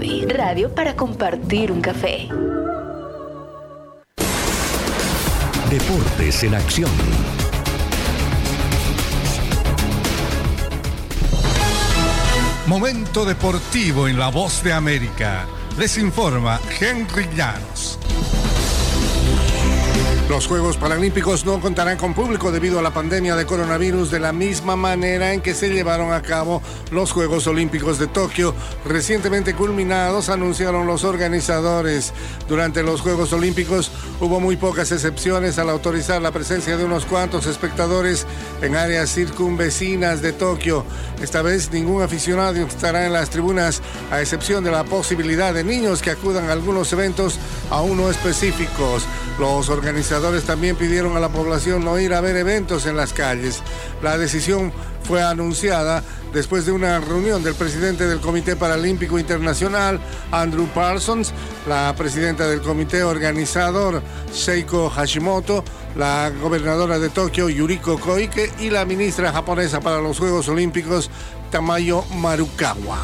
Radio para compartir un café. Deportes en acción. Momento deportivo en La Voz de América. Les informa Henry Llanos. Los Juegos Paralímpicos no contarán con público debido a la pandemia de coronavirus de la misma manera en que se llevaron a cabo los Juegos Olímpicos de Tokio recientemente culminados, anunciaron los organizadores. Durante los Juegos Olímpicos hubo muy pocas excepciones al autorizar la presencia de unos cuantos espectadores en áreas circunvecinas de Tokio. Esta vez ningún aficionado estará en las tribunas, a excepción de la posibilidad de niños que acudan a algunos eventos aún no específicos. Los organizadores también pidieron a la población no ir a ver eventos en las calles. La decisión fue anunciada después de una reunión del presidente del Comité Paralímpico Internacional, Andrew Parsons, la presidenta del comité organizador, Seiko Hashimoto, la gobernadora de Tokio, Yuriko Koike, y la ministra japonesa para los Juegos Olímpicos, Tamayo Marukawa.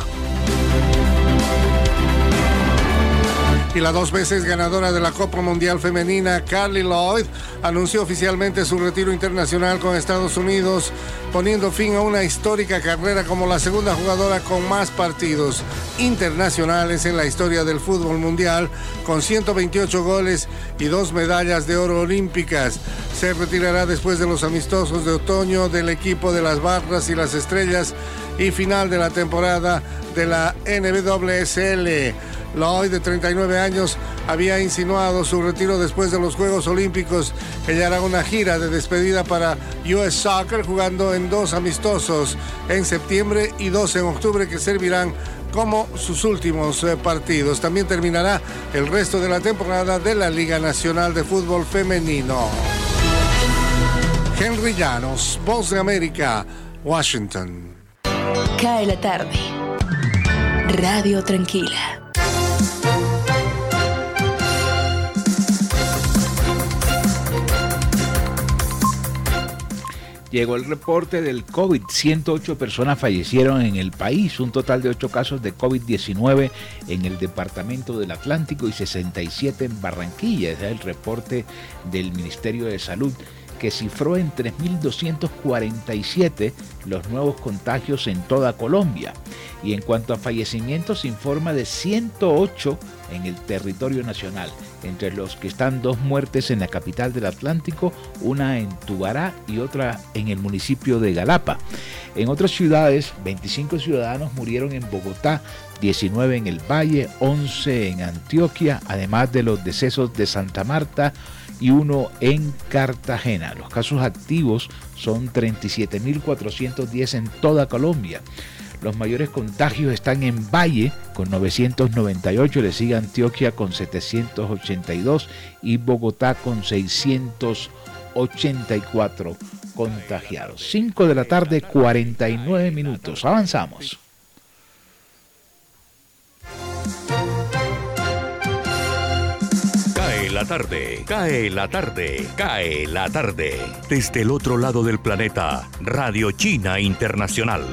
Y la dos veces ganadora de la Copa Mundial Femenina, Carly Lloyd, anunció oficialmente su retiro internacional con Estados Unidos, poniendo fin a una histórica carrera como la segunda jugadora con más partidos internacionales en la historia del fútbol mundial, con 128 goles y dos medallas de oro olímpicas. Se retirará después de los amistosos de otoño del equipo de las Barras y las Estrellas y final de la temporada de la NWSL. Lloyd, de 39 años, había insinuado su retiro después de los Juegos Olímpicos. Ella hará una gira de despedida para US Soccer jugando en dos amistosos en septiembre y dos en octubre que servirán como sus últimos eh, partidos. También terminará el resto de la temporada de la Liga Nacional de Fútbol Femenino. Henry Llanos, Voz de América, Washington. Cae la tarde. Radio Tranquila. Llegó el reporte del COVID. 108 personas fallecieron en el país, un total de 8 casos de COVID-19 en el departamento del Atlántico y 67 en Barranquilla. Es el reporte del Ministerio de Salud que cifró en 3.247 los nuevos contagios en toda Colombia. Y en cuanto a fallecimientos, se informa de 108 en el territorio nacional, entre los que están dos muertes en la capital del Atlántico, una en Tubará y otra en el municipio de Galapa. En otras ciudades, 25 ciudadanos murieron en Bogotá, 19 en el Valle, 11 en Antioquia, además de los decesos de Santa Marta, y uno en Cartagena. Los casos activos son 37.410 en toda Colombia. Los mayores contagios están en Valle con 998, le sigue Antioquia con 782 y Bogotá con 684 contagiados. 5 de la tarde, 49 minutos. Avanzamos. Cae la tarde, cae la tarde, cae la tarde. Desde el otro lado del planeta, Radio China Internacional.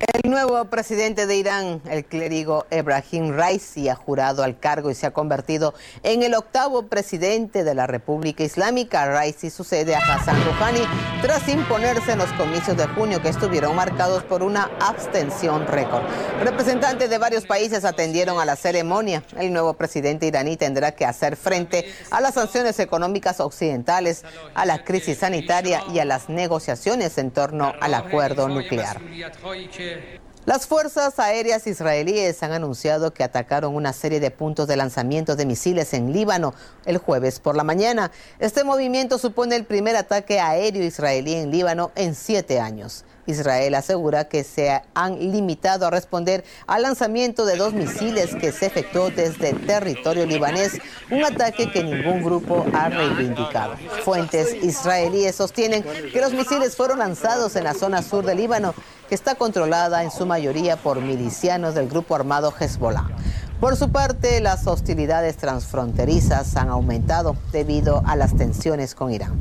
El nuevo presidente de Irán, el clérigo Ebrahim Raisi, ha jurado al cargo y se ha convertido en el octavo presidente de la República Islámica. Raisi sucede a Hassan Rouhani tras imponerse en los comicios de junio que estuvieron marcados por una abstención récord. Representantes de varios países atendieron a la ceremonia. El nuevo presidente iraní tendrá que hacer frente a las sanciones económicas occidentales, a la crisis sanitaria y a las negociaciones en torno al acuerdo nuclear. Las fuerzas aéreas israelíes han anunciado que atacaron una serie de puntos de lanzamiento de misiles en Líbano el jueves por la mañana. Este movimiento supone el primer ataque aéreo israelí en Líbano en siete años. Israel asegura que se han limitado a responder al lanzamiento de dos misiles que se efectuó desde territorio libanés, un ataque que ningún grupo ha reivindicado. Fuentes israelíes sostienen que los misiles fueron lanzados en la zona sur del Líbano, que está controlada en su mayoría por milicianos del grupo armado Hezbollah. Por su parte, las hostilidades transfronterizas han aumentado debido a las tensiones con Irán.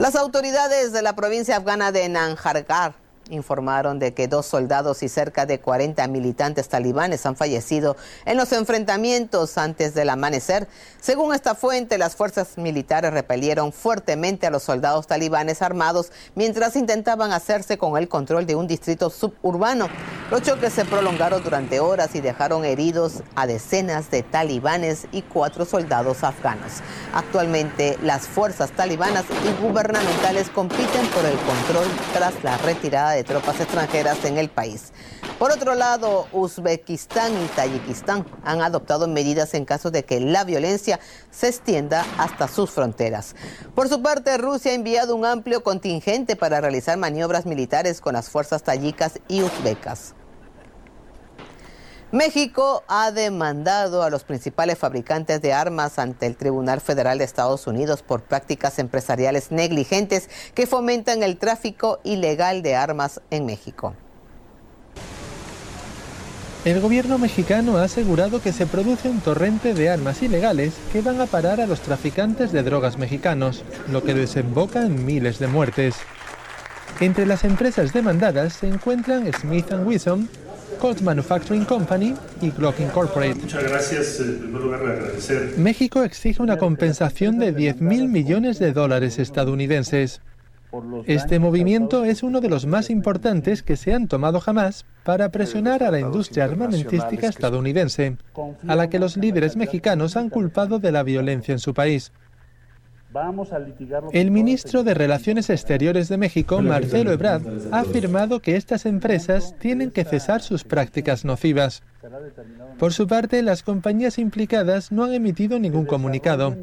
Las autoridades de la provincia afgana de Nanjargar informaron de que dos soldados y cerca de 40 militantes talibanes han fallecido en los enfrentamientos antes del amanecer. Según esta fuente, las fuerzas militares repelieron fuertemente a los soldados talibanes armados mientras intentaban hacerse con el control de un distrito suburbano. Los choques se prolongaron durante horas y dejaron heridos a decenas de talibanes y cuatro soldados afganos. Actualmente, las fuerzas talibanas y gubernamentales compiten por el control tras la retirada de tropas extranjeras en el país. Por otro lado, Uzbekistán y Tayikistán han adoptado medidas en caso de que la violencia se extienda hasta sus fronteras. Por su parte, Rusia ha enviado un amplio contingente para realizar maniobras militares con las fuerzas tayicas y uzbecas. México ha demandado a los principales fabricantes de armas ante el Tribunal Federal de Estados Unidos por prácticas empresariales negligentes que fomentan el tráfico ilegal de armas en México. El gobierno mexicano ha asegurado que se produce un torrente de armas ilegales que van a parar a los traficantes de drogas mexicanos, lo que desemboca en miles de muertes. Entre las empresas demandadas se encuentran Smith Wesson, Colt Manufacturing Company y Glock Incorporated. Muchas gracias. En primer lugar, agradecer. México exige una compensación de 10 mil millones de dólares estadounidenses. Este movimiento es uno de los más importantes que se han tomado jamás para presionar a la industria armamentística estadounidense, a la que los líderes mexicanos han culpado de la violencia en su país. Vamos a litigarlo. El ministro de Relaciones Exteriores de México, Marcelo Ebrard, ha afirmado que estas empresas tienen que cesar sus prácticas nocivas. Por su parte, las compañías implicadas no han emitido ningún comunicado,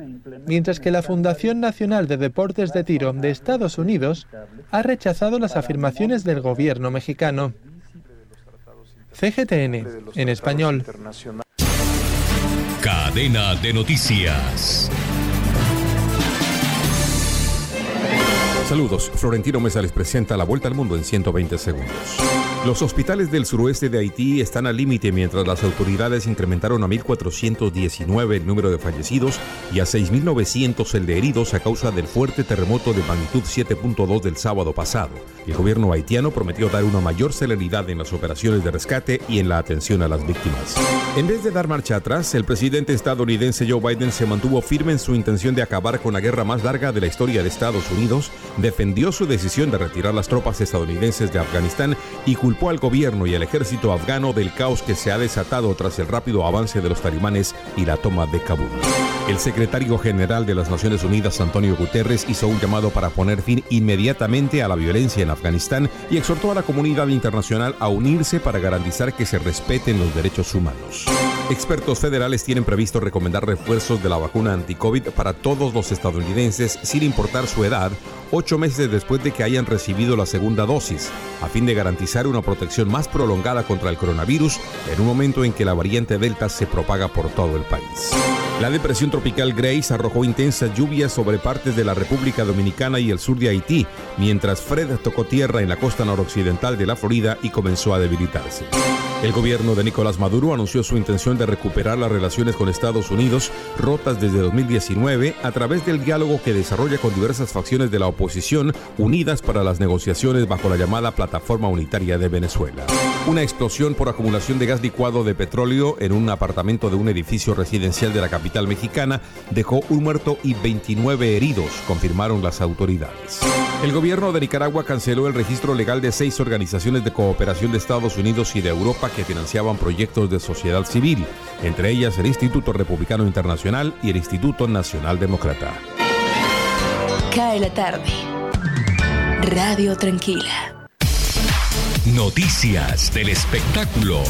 mientras que la Fundación Nacional de Deportes de Tiro de Estados Unidos ha rechazado las afirmaciones del gobierno mexicano. CGTN, en español. Cadena de noticias. Saludos, Florentino Mesa les presenta la vuelta al mundo en 120 segundos. Los hospitales del suroeste de Haití están al límite mientras las autoridades incrementaron a 1.419 el número de fallecidos y a 6.900 el de heridos a causa del fuerte terremoto de magnitud 7.2 del sábado pasado. El gobierno haitiano prometió dar una mayor celeridad en las operaciones de rescate y en la atención a las víctimas. En vez de dar marcha atrás, el presidente estadounidense Joe Biden se mantuvo firme en su intención de acabar con la guerra más larga de la historia de Estados Unidos, defendió su decisión de retirar las tropas estadounidenses de Afganistán y culpó al gobierno y al ejército afgano del caos que se ha desatado tras el rápido avance de los talibanes y la toma de Kabul. El secretario general de las Naciones Unidas, Antonio Guterres, hizo un llamado para poner fin inmediatamente a la violencia en Afganistán y exhortó a la comunidad internacional a unirse para garantizar que se respeten los derechos humanos. Expertos federales tienen previsto recomendar refuerzos de la vacuna anti-COVID para todos los estadounidenses sin importar su edad, ocho meses después de que hayan recibido la segunda dosis, a fin de garantizar una protección más prolongada contra el coronavirus en un momento en que la variante Delta se propaga por todo el país. La depresión tropical Grace arrojó intensas lluvias sobre partes de la República Dominicana y el sur de Haití, mientras Fred tocó tierra en la costa noroccidental de la Florida y comenzó a debilitarse. El gobierno de Nicolás Maduro anunció su intención de recuperar las relaciones con Estados Unidos rotas desde 2019 a través del diálogo que desarrolla con diversas facciones de la oposición unidas para las negociaciones bajo la llamada Plataforma Unitaria de Venezuela. Una explosión por acumulación de gas licuado de petróleo en un apartamento de un edificio residencial de la capital mexicana dejó un muerto y 29 heridos, confirmaron las autoridades. El gobierno de Nicaragua canceló el registro legal de seis organizaciones de cooperación de Estados Unidos y de Europa que financiaban proyectos de sociedad civil, entre ellas el Instituto Republicano Internacional y el Instituto Nacional Demócrata. Cae la tarde. Radio Tranquila. Noticias del espectáculo.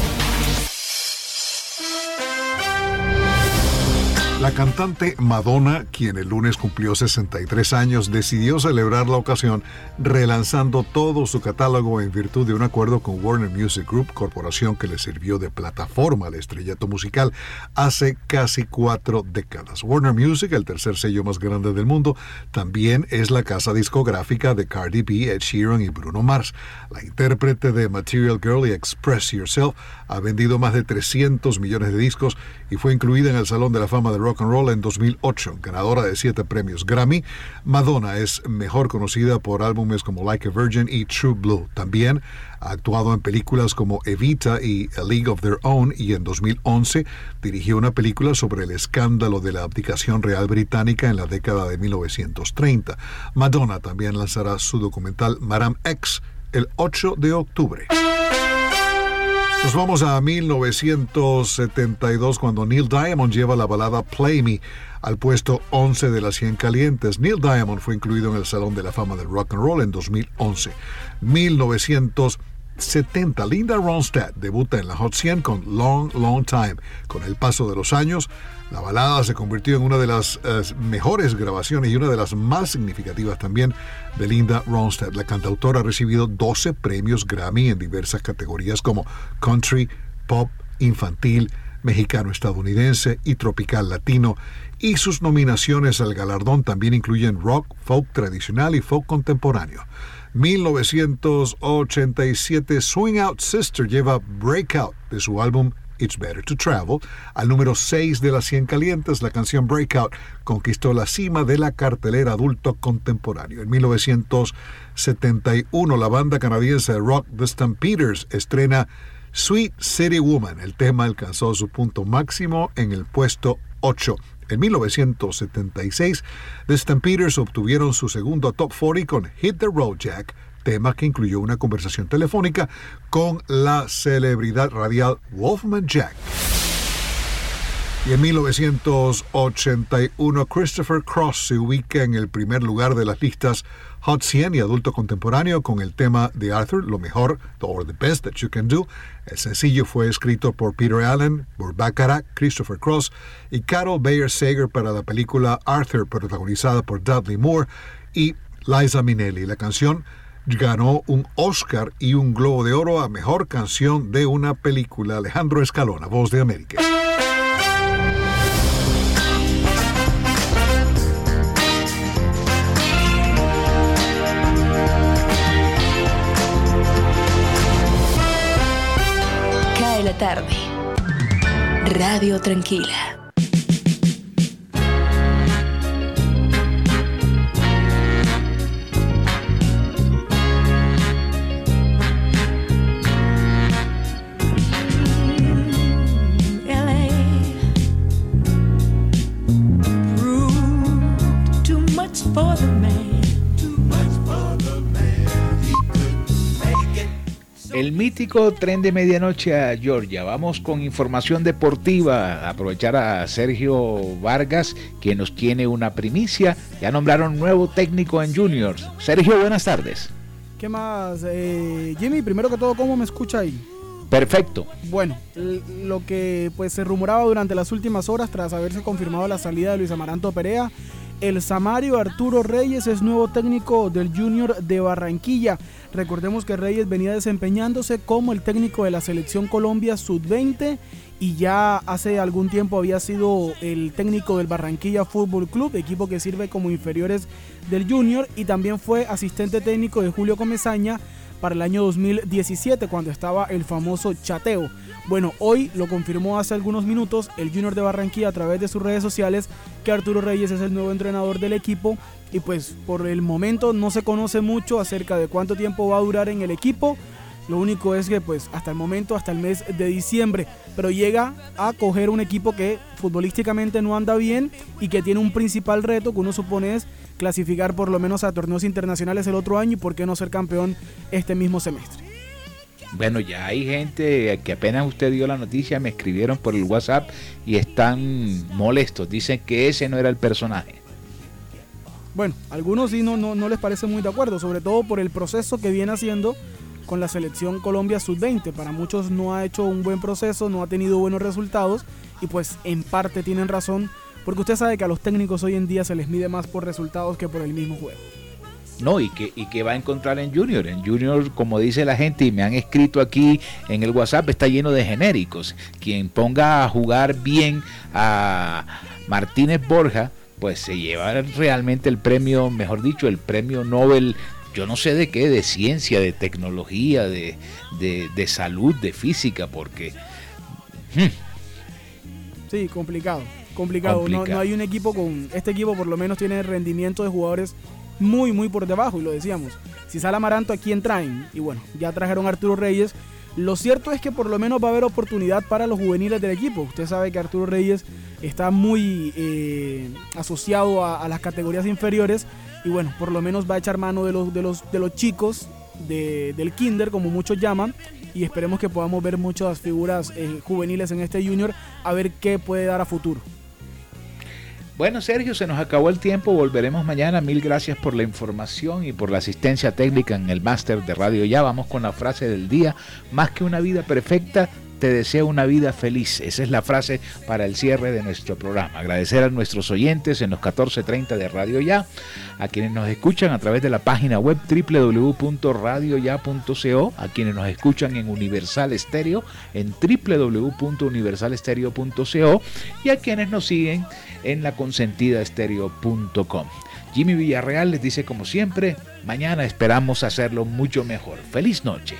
La cantante Madonna, quien el lunes cumplió 63 años, decidió celebrar la ocasión relanzando todo su catálogo en virtud de un acuerdo con Warner Music Group, corporación que le sirvió de plataforma al estrellato musical hace casi cuatro décadas. Warner Music, el tercer sello más grande del mundo, también es la casa discográfica de Cardi B, Ed Sheeran y Bruno Mars. La intérprete de Material Girl y Express Yourself ha vendido más de 300 millones de discos y fue incluida en el Salón de la Fama de Rock and Roll en 2008, ganadora de siete premios Grammy. Madonna es mejor conocida por álbumes como Like a Virgin y True Blue. También ha actuado en películas como Evita y A League of Their Own y en 2011 dirigió una película sobre el escándalo de la abdicación real británica en la década de 1930. Madonna también lanzará su documental Madame X el 8 de octubre. Nos vamos a 1972 cuando Neil Diamond lleva la balada Play Me al puesto 11 de las 100 calientes. Neil Diamond fue incluido en el Salón de la Fama del Rock and Roll en 2011. 1970 Linda Ronstadt debuta en la Hot 100 con Long Long Time. Con el paso de los años, la balada se convirtió en una de las eh, mejores grabaciones y una de las más significativas también de Linda Ronstadt. La cantautora ha recibido 12 premios Grammy en diversas categorías como country, pop, infantil, mexicano-estadounidense y tropical latino, y sus nominaciones al galardón también incluyen rock, folk tradicional y folk contemporáneo. 1987 Swing Out Sister lleva Breakout de su álbum It's Better to Travel. Al número 6 de las 100 calientes, la canción Breakout conquistó la cima de la cartelera adulto contemporáneo. En 1971, la banda canadiense de rock The Stampeders estrena Sweet City Woman. El tema alcanzó su punto máximo en el puesto 8. En 1976, The Stampeders obtuvieron su segundo top 40 con Hit the Road Jack, tema que incluyó una conversación telefónica con la celebridad radial Wolfman Jack. Y en 1981, Christopher Cross se ubica en el primer lugar de las listas Hot 100 y adulto contemporáneo con el tema de Arthur, lo mejor, or the best that you can do. El sencillo fue escrito por Peter Allen, por Baccarat, Christopher Cross y Carol Bayer Sager para la película Arthur, protagonizada por Dudley Moore y Liza Minnelli. La canción ganó un Oscar y un Globo de Oro a Mejor Canción de una Película. Alejandro Escalona, Voz de América. Tarde. Radio Tranquila. Tren de medianoche a Georgia. Vamos con información deportiva. Aprovechar a Sergio Vargas, quien nos tiene una primicia. Ya nombraron nuevo técnico en Juniors. Sergio, buenas tardes. ¿Qué más? Eh, Jimmy, primero que todo, ¿cómo me escucha ahí? Perfecto. Bueno, lo que pues se rumoraba durante las últimas horas tras haberse confirmado la salida de Luis Amaranto Perea, el Samario Arturo Reyes es nuevo técnico del Junior de Barranquilla. Recordemos que Reyes venía desempeñándose como el técnico de la selección Colombia Sub-20 y ya hace algún tiempo había sido el técnico del Barranquilla Fútbol Club, equipo que sirve como inferiores del Junior y también fue asistente técnico de Julio Comesaña para el año 2017 cuando estaba el famoso chateo. Bueno, hoy lo confirmó hace algunos minutos el Junior de Barranquilla a través de sus redes sociales que Arturo Reyes es el nuevo entrenador del equipo y pues por el momento no se conoce mucho acerca de cuánto tiempo va a durar en el equipo. Lo único es que pues hasta el momento, hasta el mes de diciembre, pero llega a coger un equipo que futbolísticamente no anda bien y que tiene un principal reto que uno supone es clasificar por lo menos a torneos internacionales el otro año y por qué no ser campeón este mismo semestre. Bueno, ya hay gente que apenas usted dio la noticia, me escribieron por el WhatsApp y están molestos. Dicen que ese no era el personaje. Bueno, algunos sí no, no, no les parece muy de acuerdo, sobre todo por el proceso que viene haciendo con la selección Colombia Sub-20. Para muchos no ha hecho un buen proceso, no ha tenido buenos resultados y pues en parte tienen razón, porque usted sabe que a los técnicos hoy en día se les mide más por resultados que por el mismo juego. No, y que, y que va a encontrar en Junior. En Junior, como dice la gente, y me han escrito aquí en el WhatsApp, está lleno de genéricos. Quien ponga a jugar bien a Martínez Borja, pues se lleva realmente el premio, mejor dicho, el premio Nobel, yo no sé de qué, de ciencia, de tecnología, de, de, de salud, de física, porque... hmm, Sí, complicado. Complicado. No, no hay un equipo con. Este equipo por lo menos tiene rendimiento de jugadores muy, muy por debajo. Y lo decíamos. Si sale Amaranto, ¿a quién traen? Y bueno, ya trajeron a Arturo Reyes. Lo cierto es que por lo menos va a haber oportunidad para los juveniles del equipo. Usted sabe que Arturo Reyes está muy eh, asociado a, a las categorías inferiores. Y bueno, por lo menos va a echar mano de los, de los, de los chicos de- del kinder, como muchos llaman. Y esperemos que podamos ver muchas figuras eh, juveniles en este junior, a ver qué puede dar a futuro. Bueno, Sergio, se nos acabó el tiempo. Volveremos mañana. Mil gracias por la información y por la asistencia técnica en el máster de Radio Ya. Vamos con la frase del día. Más que una vida perfecta, te deseo una vida feliz. Esa es la frase para el cierre de nuestro programa. Agradecer a nuestros oyentes en los 14.30 de Radio Ya, a quienes nos escuchan a través de la página web www.radioya.co, a quienes nos escuchan en Universal Estéreo en www.universalestereo.co y a quienes nos siguen en la consentidaestereo.com. Jimmy Villarreal les dice como siempre, mañana esperamos hacerlo mucho mejor. Feliz noche.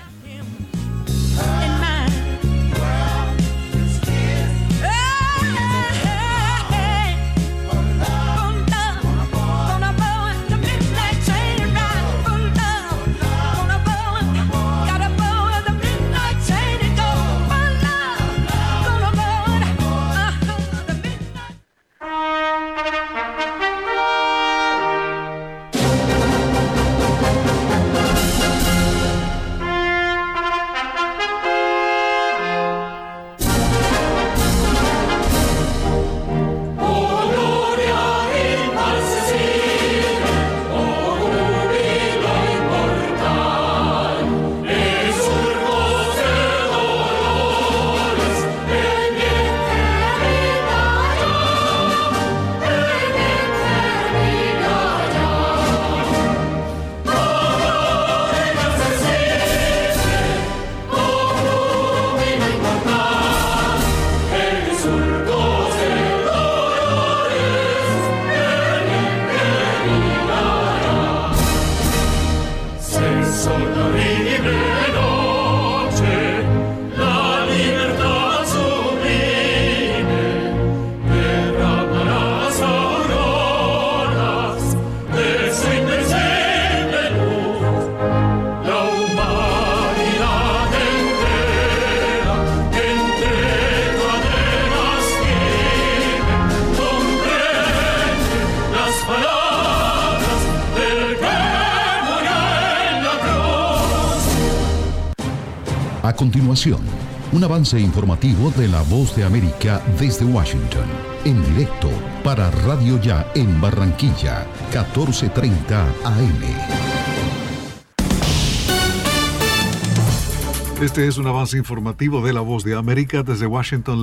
Un avance informativo de la voz de América desde Washington, en directo para Radio Ya en Barranquilla, 1430 AM. Este es un avance informativo de la voz de América desde Washington.